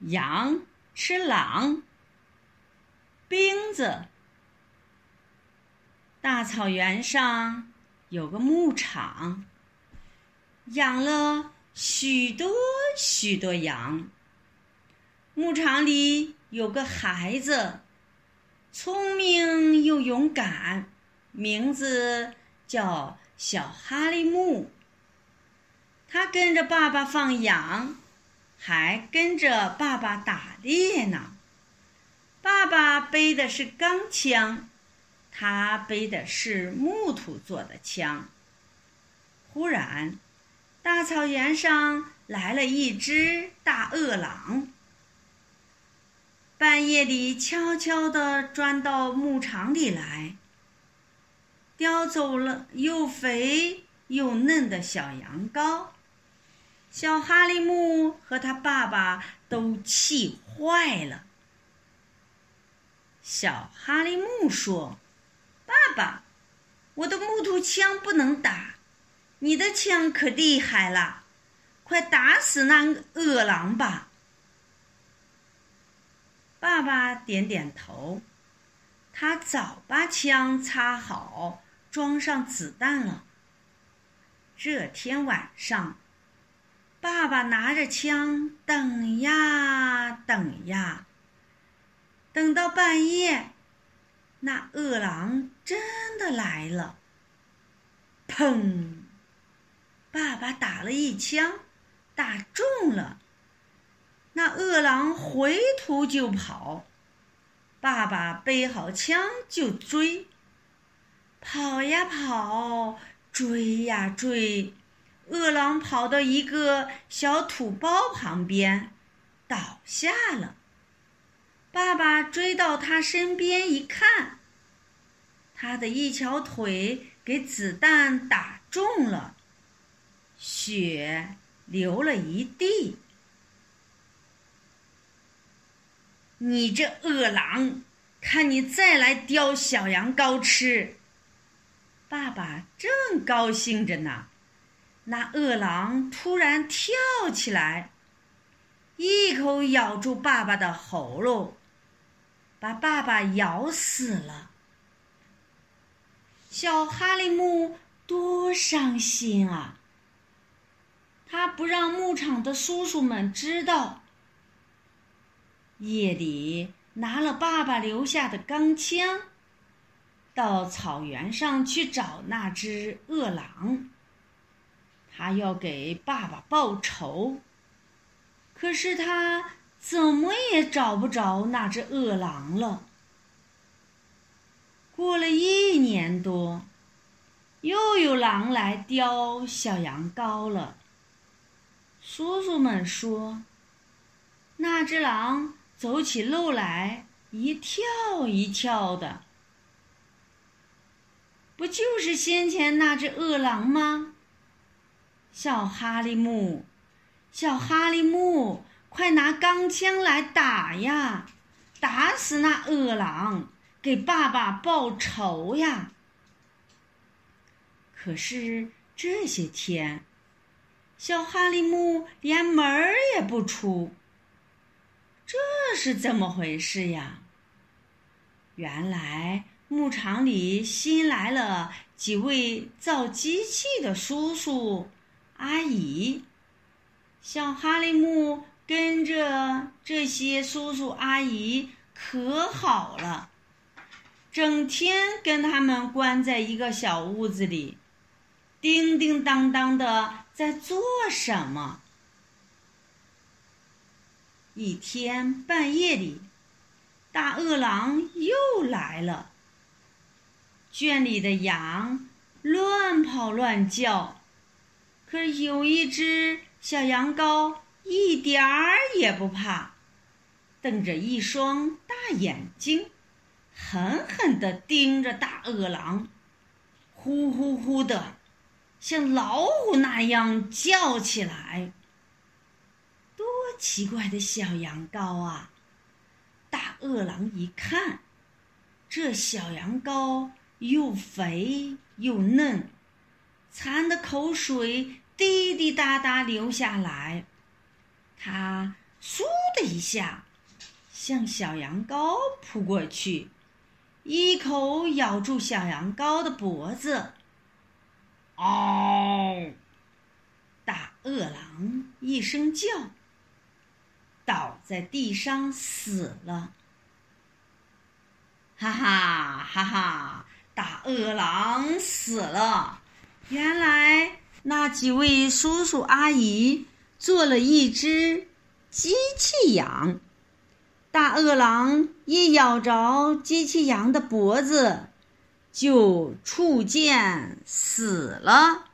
羊吃狼。兵子。大草原上有个牧场，养了许多许多羊。牧场里有个孩子，聪明又勇敢，名字叫小哈利木。他跟着爸爸放羊。还跟着爸爸打猎呢。爸爸背的是钢枪，他背的是木头做的枪。忽然，大草原上来了一只大饿狼，半夜里悄悄地钻到牧场里来，叼走了又肥又嫩的小羊羔。小哈利木和他爸爸都气坏了。小哈利木说：“爸爸，我的木头枪不能打，你的枪可厉害了，快打死那饿狼吧！”爸爸点点头，他早把枪插好，装上子弹了。这天晚上。爸爸拿着枪，等呀等呀，等到半夜，那饿狼真的来了。砰！爸爸打了一枪，打中了。那饿狼回头就跑，爸爸背好枪就追。跑呀跑，追呀追。饿狼跑到一个小土包旁边，倒下了。爸爸追到他身边一看，他的一条腿给子弹打中了，血流了一地。你这饿狼，看你再来叼小羊羔吃！爸爸正高兴着呢。那饿狼突然跳起来，一口咬住爸爸的喉咙，把爸爸咬死了。小哈利木多伤心啊！他不让牧场的叔叔们知道。夜里拿了爸爸留下的钢枪，到草原上去找那只饿狼。他要给爸爸报仇，可是他怎么也找不着那只饿狼了。过了一年多，又有狼来叼小羊羔了。叔叔们说，那只狼走起路来一跳一跳的，不就是先前那只饿狼吗？小哈利木，小哈利木，快拿钢枪来打呀！打死那恶狼，给爸爸报仇呀！可是这些天，小哈利木连门儿也不出。这是怎么回事呀？原来牧场里新来了几位造机器的叔叔。阿姨，小哈利木跟着这些叔叔阿姨可好了，整天跟他们关在一个小屋子里，叮叮当当的在做什么？一天半夜里，大饿狼又来了，圈里的羊乱跑乱叫。可有一只小羊羔一点儿也不怕，瞪着一双大眼睛，狠狠地盯着大饿狼，呼呼呼的，像老虎那样叫起来。多奇怪的小羊羔啊！大饿狼一看，这小羊羔又肥又嫩。馋的口水滴滴答答流下来，他嗖的一下，向小羊羔扑过去，一口咬住小羊羔的脖子。嗷！大饿狼一声叫，倒在地上死了。哈哈哈哈！大饿狼死了。原来那几位叔叔阿姨做了一只机器羊，大饿狼一咬着机器羊的脖子，就触剑死了。